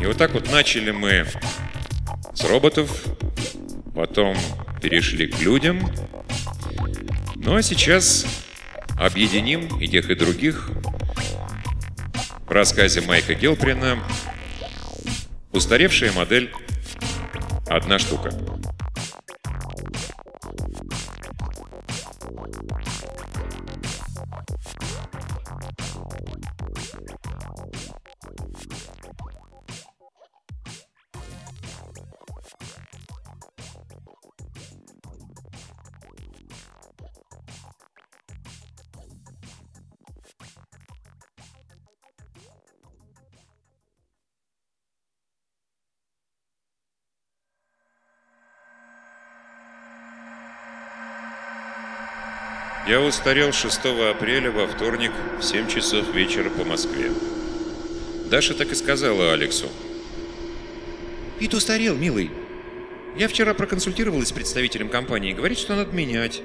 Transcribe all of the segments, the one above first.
И вот так вот начали мы с роботов, потом перешли к людям. Ну а сейчас объединим и тех, и других в рассказе Майка Гелприна «Устаревшая модель. Одна штука». Я устарел 6 апреля во вторник в 7 часов вечера по Москве. Даша так и сказала Алексу. Пит устарел, милый. Я вчера проконсультировалась с представителем компании. Говорит, что надо менять.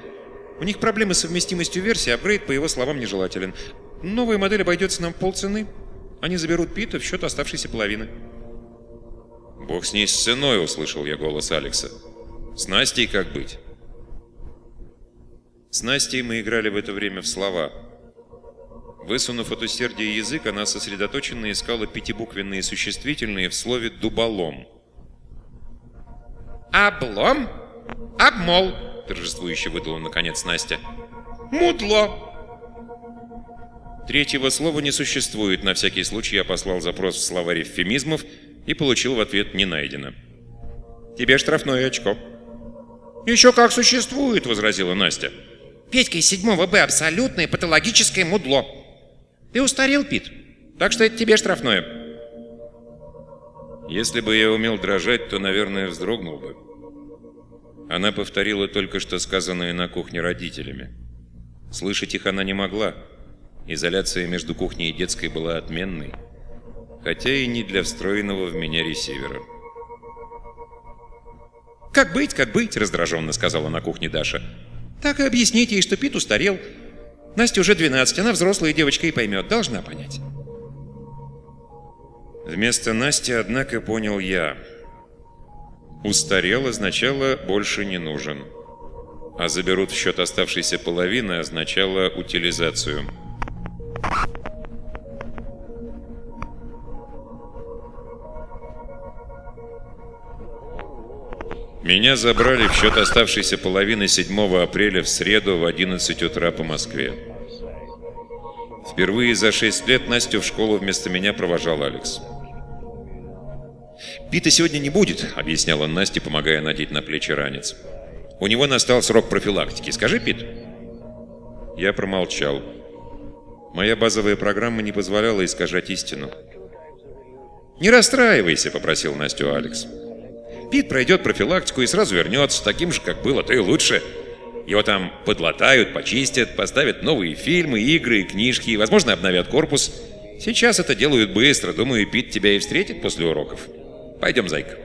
У них проблемы с совместимостью версии, апгрейд, по его словам, нежелателен. Новая модель обойдется нам полцены. Они заберут Пита в счет оставшейся половины. «Бог с ней с ценой», — услышал я голос Алекса. «С Настей как быть?» С Настей мы играли в это время в слова. Высунув от усердия язык, она сосредоточенно искала пятибуквенные существительные в слове «дуболом». «Облом? Обмол!» – торжествующе выдала наконец Настя. «Мудло!» Третьего слова не существует. На всякий случай я послал запрос в словарь эвфемизмов и получил в ответ «не найдено». «Тебе штрафное очко». «Еще как существует!» – возразила Настя. Петька из 7 Б абсолютное патологическое мудло. Ты устарел, Пит, так что это тебе штрафное. Если бы я умел дрожать, то, наверное, вздрогнул бы. Она повторила только что сказанное на кухне родителями. Слышать их она не могла. Изоляция между кухней и детской была отменной, хотя и не для встроенного в меня ресивера. «Как быть, как быть?» – раздраженно сказала на кухне Даша. Так и объясните ей, что Пит устарел. Настя уже 12, она взрослая девочка и поймет, должна понять. Вместо Насти, однако, понял я. Устарел означало «больше не нужен». А заберут в счет оставшейся половины означало утилизацию. Меня забрали в счет оставшейся половины 7 апреля в среду в 11 утра по Москве. Впервые за 6 лет Настю в школу вместо меня провожал Алекс. «Пита сегодня не будет», — объяснял он Насте, помогая надеть на плечи ранец. «У него настал срок профилактики. Скажи, Пит». Я промолчал. Моя базовая программа не позволяла искажать истину. «Не расстраивайся», — попросил Настю Алекс. Пит пройдет профилактику и сразу вернется, таким же, как было, то и лучше. Его там подлатают, почистят, поставят новые фильмы, игры книжки, и, возможно, обновят корпус. Сейчас это делают быстро. Думаю, Пит тебя и встретит после уроков. Пойдем, зайка.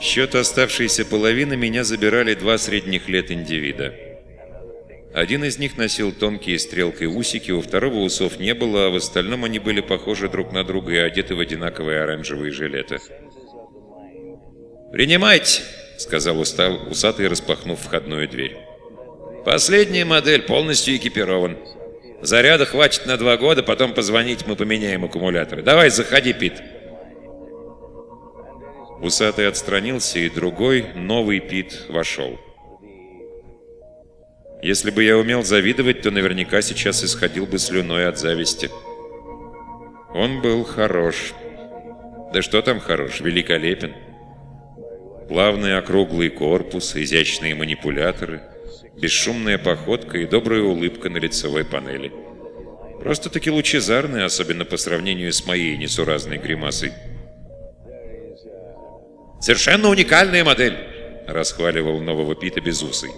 Счет оставшейся половины меня забирали два средних лет индивида. Один из них носил тонкие стрелкой усики, у второго усов не было, а в остальном они были похожи друг на друга и одеты в одинаковые оранжевые жилеты. «Принимайте!» — сказал устал, усатый, распахнув входную дверь. «Последняя модель, полностью экипирован. Заряда хватит на два года, потом позвонить, мы поменяем аккумуляторы. Давай, заходи, Пит!» Усатый отстранился, и другой, новый Пит, вошел. Если бы я умел завидовать, то наверняка сейчас исходил бы слюной от зависти. Он был хорош. Да что там хорош, великолепен. Плавный округлый корпус, изящные манипуляторы, бесшумная походка и добрая улыбка на лицевой панели. Просто-таки лучезарный, особенно по сравнению с моей несуразной гримасой. «Совершенно уникальная модель!» — расхваливал нового Пита Безусый.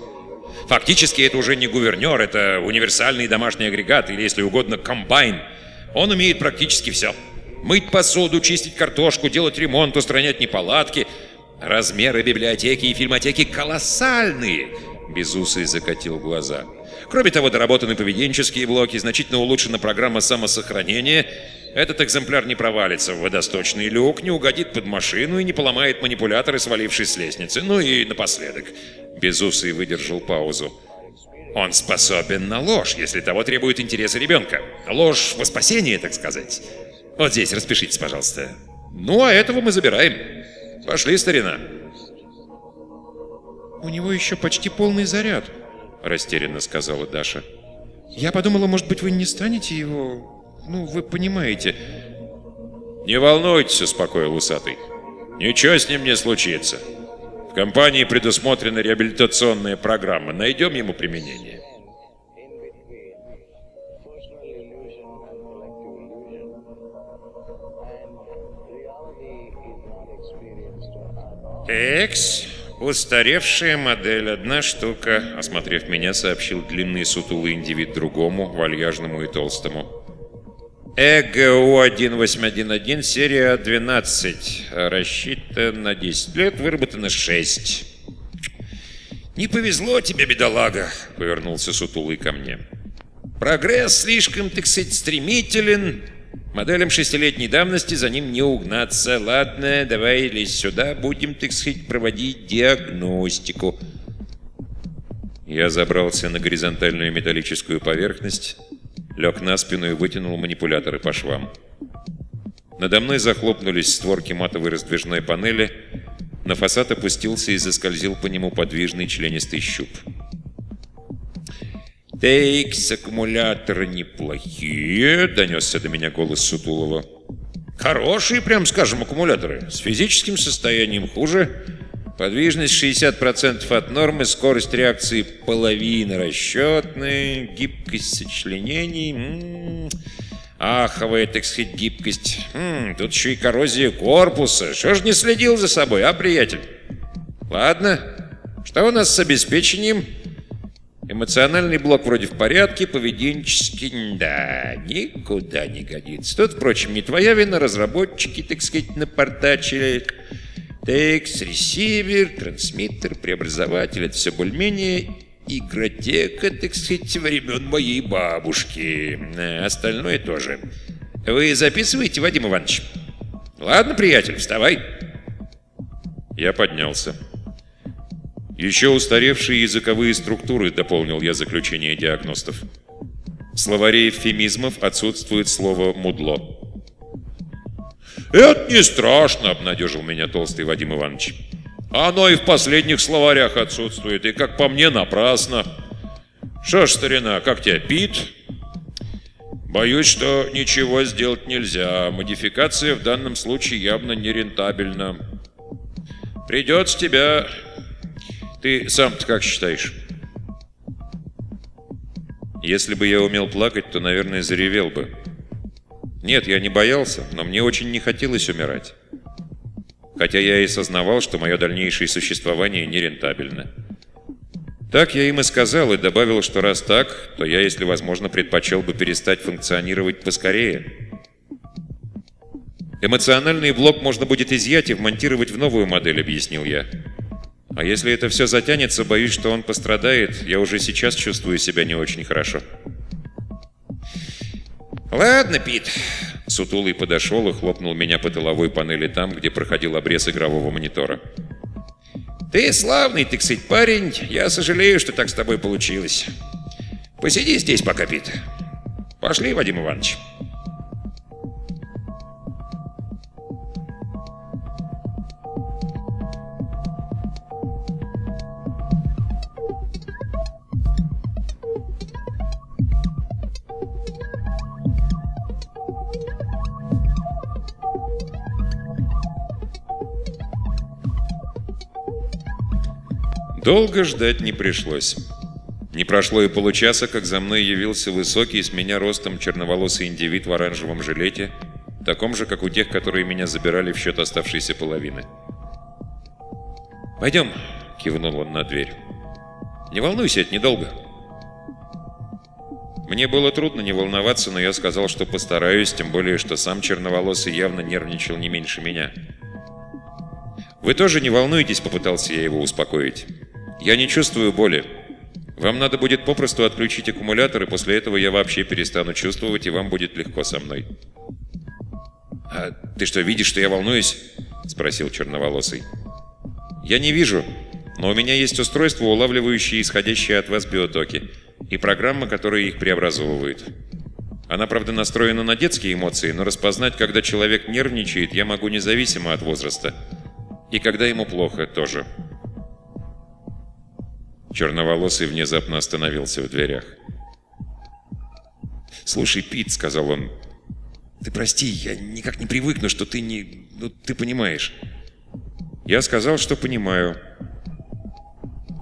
Фактически это уже не гувернер, это универсальный домашний агрегат, или, если угодно, комбайн. Он умеет практически все. Мыть посуду, чистить картошку, делать ремонт, устранять неполадки. Размеры библиотеки и фильмотеки колоссальные. Безусый закатил глаза. Кроме того, доработаны поведенческие блоки, значительно улучшена программа самосохранения. Этот экземпляр не провалится в водосточный люк, не угодит под машину и не поломает манипуляторы, свалившись с лестницы. Ну и напоследок. Безусый выдержал паузу. Он способен на ложь, если того требует интересы ребенка. Ложь во спасение, так сказать. Вот здесь распишитесь, пожалуйста. Ну, а этого мы забираем. Пошли, старина. «У него еще почти полный заряд», — растерянно сказала Даша. «Я подумала, может быть, вы не станете его... Ну, вы понимаете...» «Не волнуйтесь», — успокоил усатый. «Ничего с ним не случится. В компании предусмотрена реабилитационная программа. Найдем ему применение». «Экс, устаревшая модель, одна штука», — осмотрев меня, сообщил длинный сутулый индивид другому, вальяжному и толстому. ЭГУ-1811, серия 12, рассчитан на 10 лет, выработано 6. «Не повезло тебе, бедолага», — повернулся сутулый ко мне. «Прогресс слишком, так сказать, стремителен, Моделям шестилетней давности за ним не угнаться. Ладно, давай лезь сюда, будем, так сказать, проводить диагностику. Я забрался на горизонтальную металлическую поверхность, лег на спину и вытянул манипуляторы по швам. Надо мной захлопнулись створки матовой раздвижной панели, на фасад опустился и заскользил по нему подвижный членистый щуп. «Тейкс, аккумуляторы неплохие», — донесся до меня голос Сутулова. «Хорошие, прям скажем, аккумуляторы. С физическим состоянием хуже. Подвижность 60% от нормы, скорость реакции половина расчетная, гибкость сочленений... М -м -м. Аховая, так сказать, гибкость. М -м, тут еще и коррозия корпуса. Что ж не следил за собой, а, приятель? Ладно, что у нас с обеспечением?» Эмоциональный блок вроде в порядке, поведенческий, да, никуда не годится. Тут, впрочем, не твоя вина, разработчики, так сказать, напортачили. Текст, ресивер, трансмиттер, преобразователь, это все более-менее игротека, так сказать, времен моей бабушки. А остальное тоже. Вы записываете, Вадим Иванович? Ладно, приятель, вставай. Я поднялся. Еще устаревшие языковые структуры, дополнил я заключение диагностов. В словаре эвфемизмов отсутствует слово «мудло». «Это не страшно», — обнадежил меня толстый Вадим Иванович. «Оно и в последних словарях отсутствует, и, как по мне, напрасно. Что ж, старина, как тебя, Пит?» «Боюсь, что ничего сделать нельзя. Модификация в данном случае явно нерентабельна. Придется тебя ты сам-то как считаешь? Если бы я умел плакать, то, наверное, заревел бы. Нет, я не боялся, но мне очень не хотелось умирать. Хотя я и сознавал, что мое дальнейшее существование нерентабельно. Так я им и сказал, и добавил, что раз так, то я, если возможно, предпочел бы перестать функционировать поскорее. Эмоциональный блок можно будет изъять и вмонтировать в новую модель, объяснил я. А если это все затянется, боюсь, что он пострадает. Я уже сейчас чувствую себя не очень хорошо. «Ладно, Пит». Сутулый подошел и хлопнул меня по тыловой панели там, где проходил обрез игрового монитора. «Ты славный, так сказать, парень. Я сожалею, что так с тобой получилось. Посиди здесь пока, Пит. Пошли, Вадим Иванович». Долго ждать не пришлось. Не прошло и получаса, как за мной явился высокий, с меня ростом черноволосый индивид в оранжевом жилете, таком же, как у тех, которые меня забирали в счет оставшейся половины. «Пойдем», — кивнул он на дверь. «Не волнуйся, это недолго». Мне было трудно не волноваться, но я сказал, что постараюсь, тем более, что сам черноволосый явно нервничал не меньше меня. «Вы тоже не волнуйтесь», — попытался я его успокоить. Я не чувствую боли. Вам надо будет попросту отключить аккумулятор, и после этого я вообще перестану чувствовать, и вам будет легко со мной. «А ты что, видишь, что я волнуюсь?» — спросил черноволосый. «Я не вижу, но у меня есть устройство, улавливающее исходящие от вас биотоки, и программа, которая их преобразовывает. Она, правда, настроена на детские эмоции, но распознать, когда человек нервничает, я могу независимо от возраста. И когда ему плохо, тоже». Черноволосый внезапно остановился в дверях. «Слушай, Пит», — сказал он, — «ты прости, я никак не привыкну, что ты не... Ну, ты понимаешь». Я сказал, что понимаю.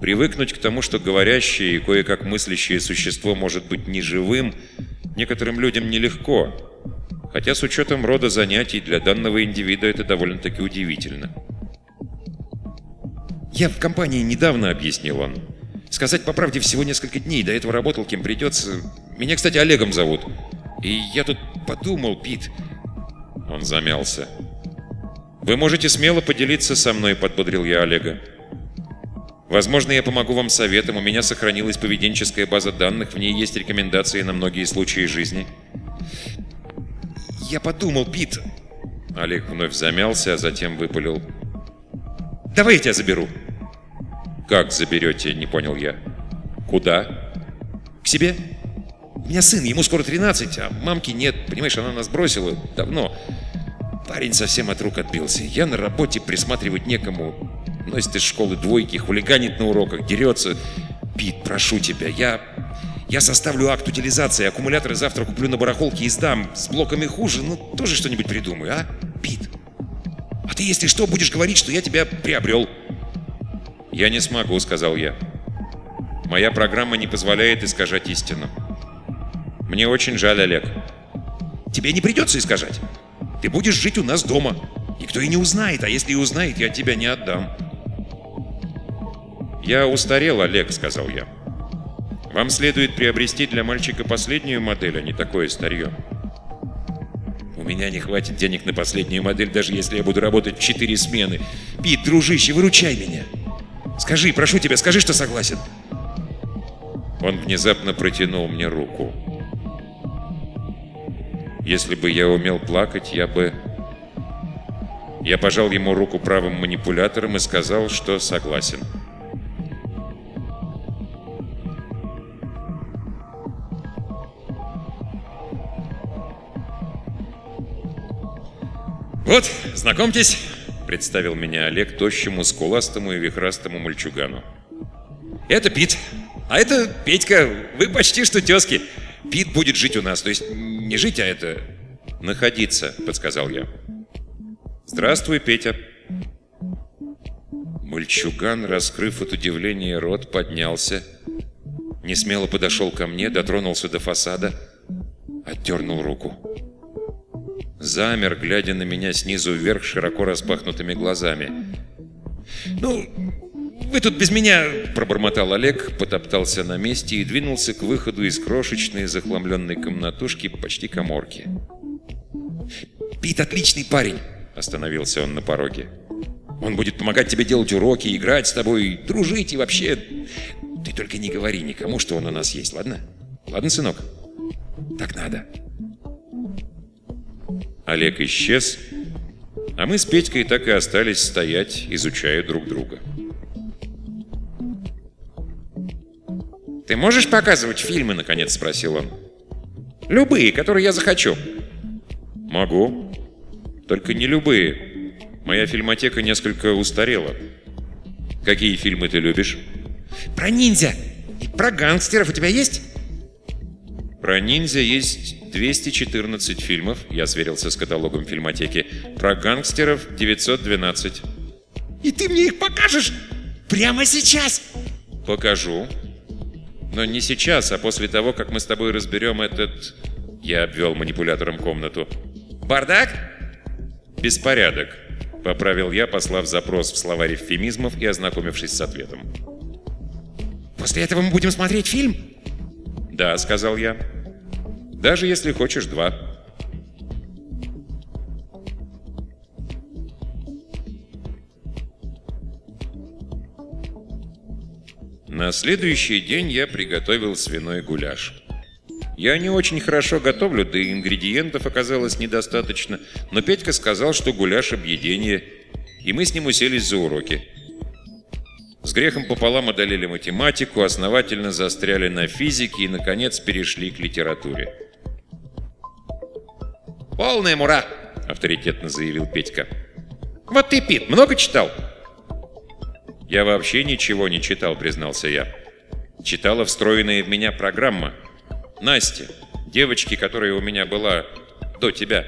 Привыкнуть к тому, что говорящее и кое-как мыслящее существо может быть неживым, некоторым людям нелегко. Хотя с учетом рода занятий для данного индивида это довольно-таки удивительно. «Я в компании недавно», — объяснил он. «Сказать по правде, всего несколько дней. До этого работал, кем придется. Меня, кстати, Олегом зовут. И я тут подумал, Пит...» Он замялся. «Вы можете смело поделиться со мной», — подбодрил я Олега. «Возможно, я помогу вам советом. У меня сохранилась поведенческая база данных. В ней есть рекомендации на многие случаи жизни». «Я подумал, Пит...» Олег вновь замялся, а затем выпалил. «Давай я тебя заберу». «Как заберете?» — не понял я. «Куда?» «К себе. У меня сын, ему скоро 13, а мамки нет. Понимаешь, она нас бросила давно. Парень совсем от рук отбился. Я на работе присматривать некому. Носит из школы двойки, хулиганит на уроках, дерется. Пит, прошу тебя, я... Я составлю акт утилизации, аккумуляторы завтра куплю на барахолке и сдам. С блоками хуже, ну тоже что-нибудь придумай, а? Пит. А ты, если что, будешь говорить, что я тебя приобрел. «Я не смогу», — сказал я. «Моя программа не позволяет искажать истину. Мне очень жаль, Олег». «Тебе не придется искажать. Ты будешь жить у нас дома. Никто и не узнает, а если и узнает, я тебя не отдам». «Я устарел, Олег», — сказал я. «Вам следует приобрести для мальчика последнюю модель, а не такое старье». «У меня не хватит денег на последнюю модель, даже если я буду работать в четыре смены. Пит, дружище, выручай меня!» Скажи, прошу тебя, скажи, что согласен. Он внезапно протянул мне руку. Если бы я умел плакать, я бы... Я пожал ему руку правым манипулятором и сказал, что согласен. «Вот, знакомьтесь, Представил меня Олег тощему, скуластому и вихрастому мальчугану. «Это Пит, а это Петька. Вы почти что тезки. Пит будет жить у нас, то есть не жить, а это...» «Находиться», — подсказал я. «Здравствуй, Петя». Мальчуган, раскрыв от удивления рот, поднялся, несмело подошел ко мне, дотронулся до фасада, отдернул руку замер, глядя на меня снизу вверх широко распахнутыми глазами. «Ну, вы тут без меня...» – пробормотал Олег, потоптался на месте и двинулся к выходу из крошечной захламленной комнатушки почти коморки. «Пит отличный парень!» – остановился он на пороге. «Он будет помогать тебе делать уроки, играть с тобой, дружить и вообще... Ты только не говори никому, что он у нас есть, ладно? Ладно, сынок? Так надо!» Олег исчез, а мы с Петькой так и остались стоять, изучая друг друга. «Ты можешь показывать фильмы?» — наконец спросил он. «Любые, которые я захочу». «Могу. Только не любые. Моя фильмотека несколько устарела. Какие фильмы ты любишь?» «Про ниндзя и про гангстеров у тебя есть?» «Про ниндзя есть 214 фильмов, я сверился с каталогом фильмотеки, про гангстеров 912. И ты мне их покажешь прямо сейчас? Покажу. Но не сейчас, а после того, как мы с тобой разберем этот... Я обвел манипулятором комнату. Бардак? Беспорядок. Поправил я, послав запрос в словарь эвфемизмов и ознакомившись с ответом. «После этого мы будем смотреть фильм?» «Да», — сказал я. Даже если хочешь два. На следующий день я приготовил свиной гуляш. Я не очень хорошо готовлю, да и ингредиентов оказалось недостаточно, но Петька сказал, что гуляш объедение, и мы с ним уселись за уроки. С грехом пополам одолели математику, основательно застряли на физике и, наконец, перешли к литературе. «Полная мура!» — авторитетно заявил Петька. «Вот ты, Пит, много читал?» «Я вообще ничего не читал», — признался я. «Читала встроенная в меня программа. Настя, девочки, которая у меня была до тебя».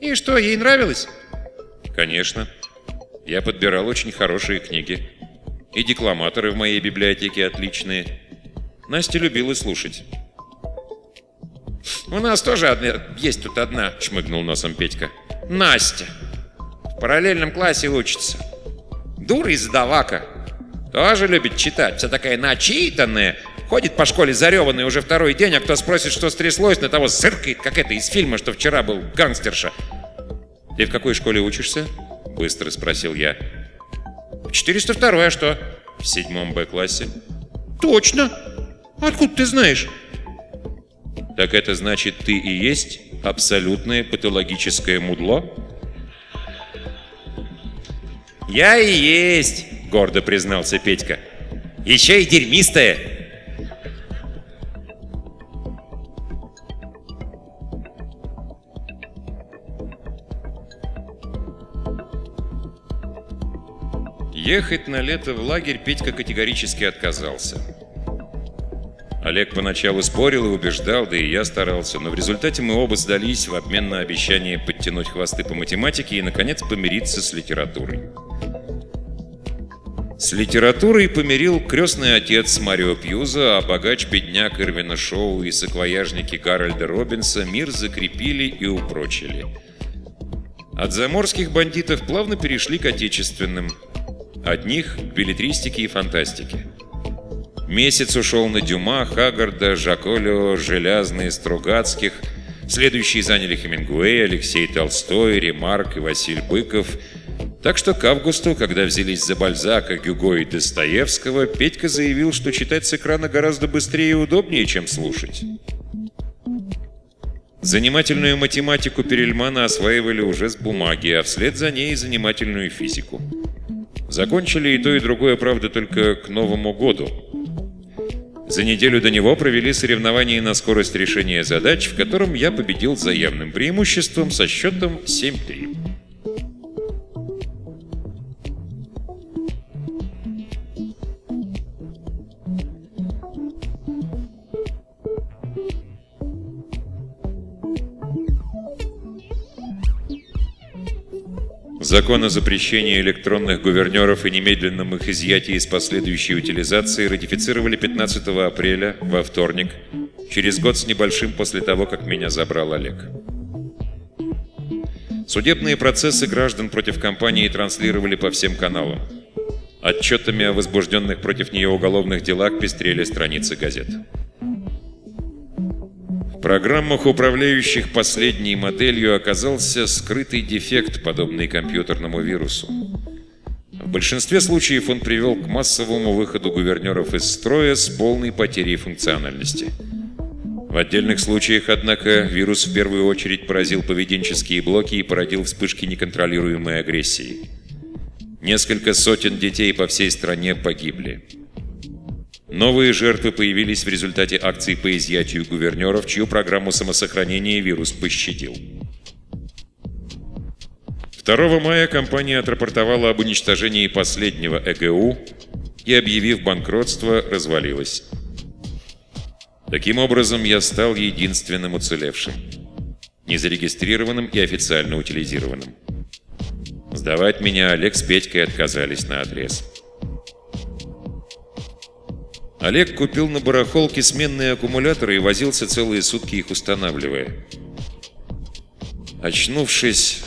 «И что, ей нравилось?» «Конечно. Я подбирал очень хорошие книги. И декламаторы в моей библиотеке отличные. Настя любила слушать». «У нас тоже одна, есть тут одна», — шмыгнул носом Петька. «Настя. В параллельном классе учится. Дура и задавака. Тоже любит читать, вся такая начитанная. Ходит по школе зареванный уже второй день, а кто спросит, что стряслось, на того зыркает, как это из фильма, что вчера был гангстерша. «Ты в какой школе учишься?» — быстро спросил я. «В 402 а что?» «В седьмом Б-классе». «Точно! Откуда ты знаешь?» «Так это значит, ты и есть абсолютное патологическое мудло?» «Я и есть!» — гордо признался Петька. «Еще и дерьмистая!» Ехать на лето в лагерь Петька категорически отказался. Олег поначалу спорил и убеждал, да и я старался, но в результате мы оба сдались в обмен на обещание подтянуть хвосты по математике и, наконец, помириться с литературой. С литературой помирил крестный отец Марио Пьюза, а богач-бедняк Ирвина Шоу и саквояжники Гарольда Робинса мир закрепили и упрочили. От заморских бандитов плавно перешли к отечественным. От них к билетристике и фантастике. Месяц ушел на Дюма, Хагарда, Жаколио, Желязные, Стругацких. Следующие заняли Хемингуэй, Алексей Толстой, Ремарк и Василь Быков – так что к августу, когда взялись за Бальзака, Гюго и Достоевского, Петька заявил, что читать с экрана гораздо быстрее и удобнее, чем слушать. Занимательную математику Перельмана осваивали уже с бумаги, а вслед за ней занимательную физику. Закончили и то, и другое, правда, только к Новому году. За неделю до него провели соревнования на скорость решения задач, в котором я победил с заявным преимуществом со счетом 7-3. Закон о запрещении электронных гувернеров и немедленном их изъятии из последующей утилизации ратифицировали 15 апреля, во вторник, через год с небольшим после того, как меня забрал Олег. Судебные процессы граждан против компании транслировали по всем каналам. Отчетами о возбужденных против нее уголовных делах пестрели страницы газет. В программах, управляющих последней моделью, оказался скрытый дефект, подобный компьютерному вирусу. В большинстве случаев он привел к массовому выходу гувернеров из строя с полной потерей функциональности. В отдельных случаях, однако, вирус в первую очередь поразил поведенческие блоки и породил вспышки неконтролируемой агрессии. Несколько сотен детей по всей стране погибли. Новые жертвы появились в результате акций по изъятию гувернеров, чью программу самосохранения вирус пощадил. 2 мая компания отрапортовала об уничтожении последнего ЭГУ и, объявив банкротство, развалилась. Таким образом, я стал единственным уцелевшим. Незарегистрированным и официально утилизированным. Сдавать меня Олег с Петькой отказались на адрес. Олег купил на барахолке сменные аккумуляторы и возился целые сутки их устанавливая. Очнувшись,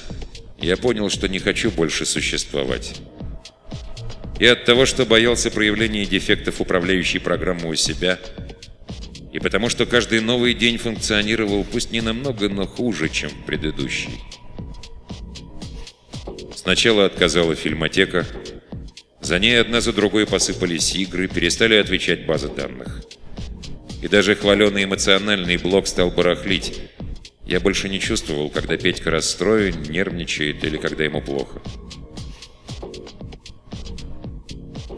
я понял, что не хочу больше существовать. И от того, что боялся проявления дефектов управляющей программы у себя, и потому что каждый новый день функционировал пусть не намного, но хуже, чем предыдущий. Сначала отказала фильмотека, за ней одна за другой посыпались игры, перестали отвечать базы данных. И даже хваленый эмоциональный блок стал барахлить. Я больше не чувствовал, когда Петька расстроен, нервничает или когда ему плохо.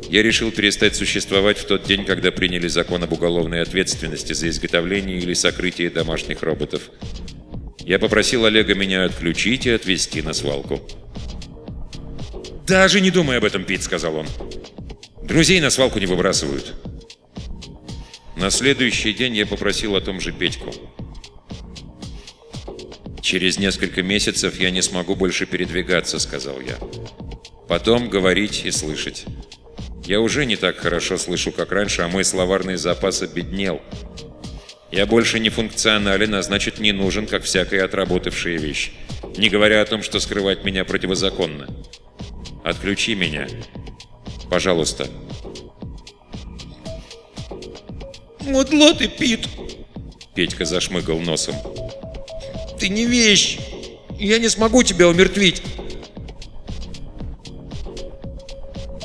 Я решил перестать существовать в тот день, когда приняли закон об уголовной ответственности за изготовление или сокрытие домашних роботов. Я попросил Олега меня отключить и отвезти на свалку. «Даже не думай об этом, Пит», — сказал он. «Друзей на свалку не выбрасывают». На следующий день я попросил о том же Петьку. «Через несколько месяцев я не смогу больше передвигаться», — сказал я. «Потом говорить и слышать». Я уже не так хорошо слышу, как раньше, а мой словарный запас обеднел. Я больше не функционален, а значит не нужен, как всякая отработавшая вещь. Не говоря о том, что скрывать меня противозаконно. Отключи меня. Пожалуйста. «Мудло ты, Пит!» Петька зашмыгал носом. «Ты не вещь! Я не смогу тебя умертвить!»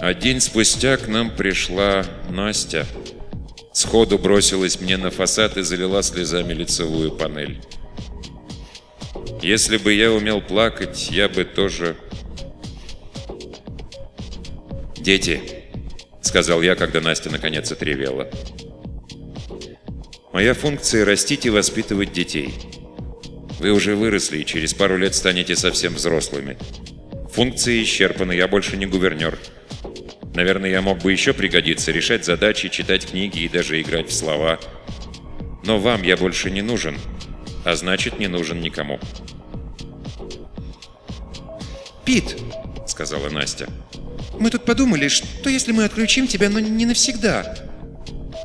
А день спустя к нам пришла Настя. Сходу бросилась мне на фасад и залила слезами лицевую панель. Если бы я умел плакать, я бы тоже... «Дети», — сказал я, когда Настя наконец отревела. «Моя функция — растить и воспитывать детей. Вы уже выросли и через пару лет станете совсем взрослыми. Функции исчерпаны, я больше не гувернер. Наверное, я мог бы еще пригодиться, решать задачи, читать книги и даже играть в слова. Но вам я больше не нужен, а значит, не нужен никому. «Пит», — сказала Настя, — «мы тут подумали, что если мы отключим тебя, но не навсегда?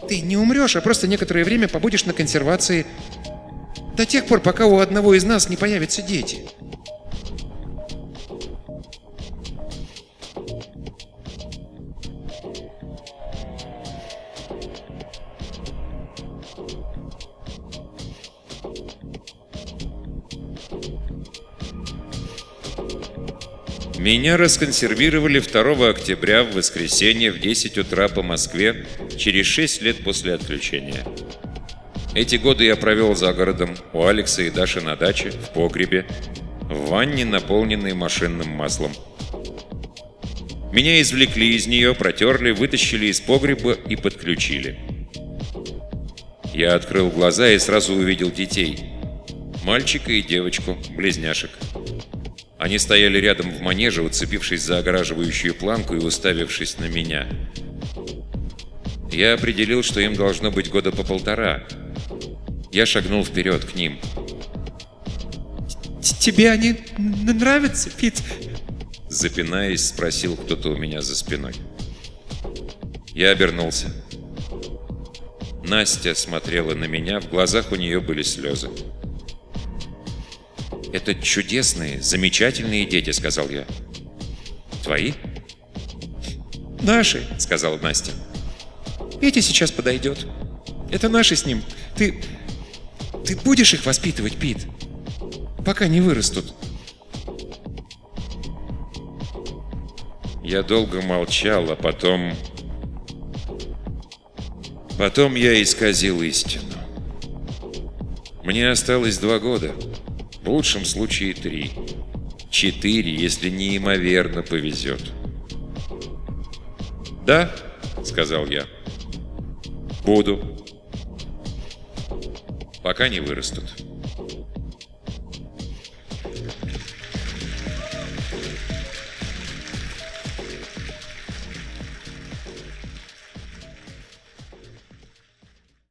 Ты не умрешь, а просто некоторое время побудешь на консервации до тех пор, пока у одного из нас не появятся дети». Меня расконсервировали 2 октября в воскресенье в 10 утра по Москве, через 6 лет после отключения. Эти годы я провел за городом, у Алекса и Даши на даче, в погребе, в ванне, наполненной машинным маслом. Меня извлекли из нее, протерли, вытащили из погреба и подключили. Я открыл глаза и сразу увидел детей. Мальчика и девочку, близняшек. Они стояли рядом в манеже, уцепившись за огораживающую планку и уставившись на меня. Я определил, что им должно быть года по полтора. Я шагнул вперед к ним. «Тебе они нравятся, Пит?» Запинаясь, спросил кто-то у меня за спиной. Я обернулся. Настя смотрела на меня, в глазах у нее были слезы. «Это чудесные, замечательные дети», — сказал я. «Твои?» «Наши», — сказала Настя. «Петя сейчас подойдет. Это наши с ним. Ты... ты будешь их воспитывать, Пит? Пока не вырастут». Я долго молчал, а потом... Потом я исказил истину. Мне осталось два года. В лучшем случае три. Четыре, если неимоверно повезет. «Да», — сказал я. «Буду. Пока не вырастут».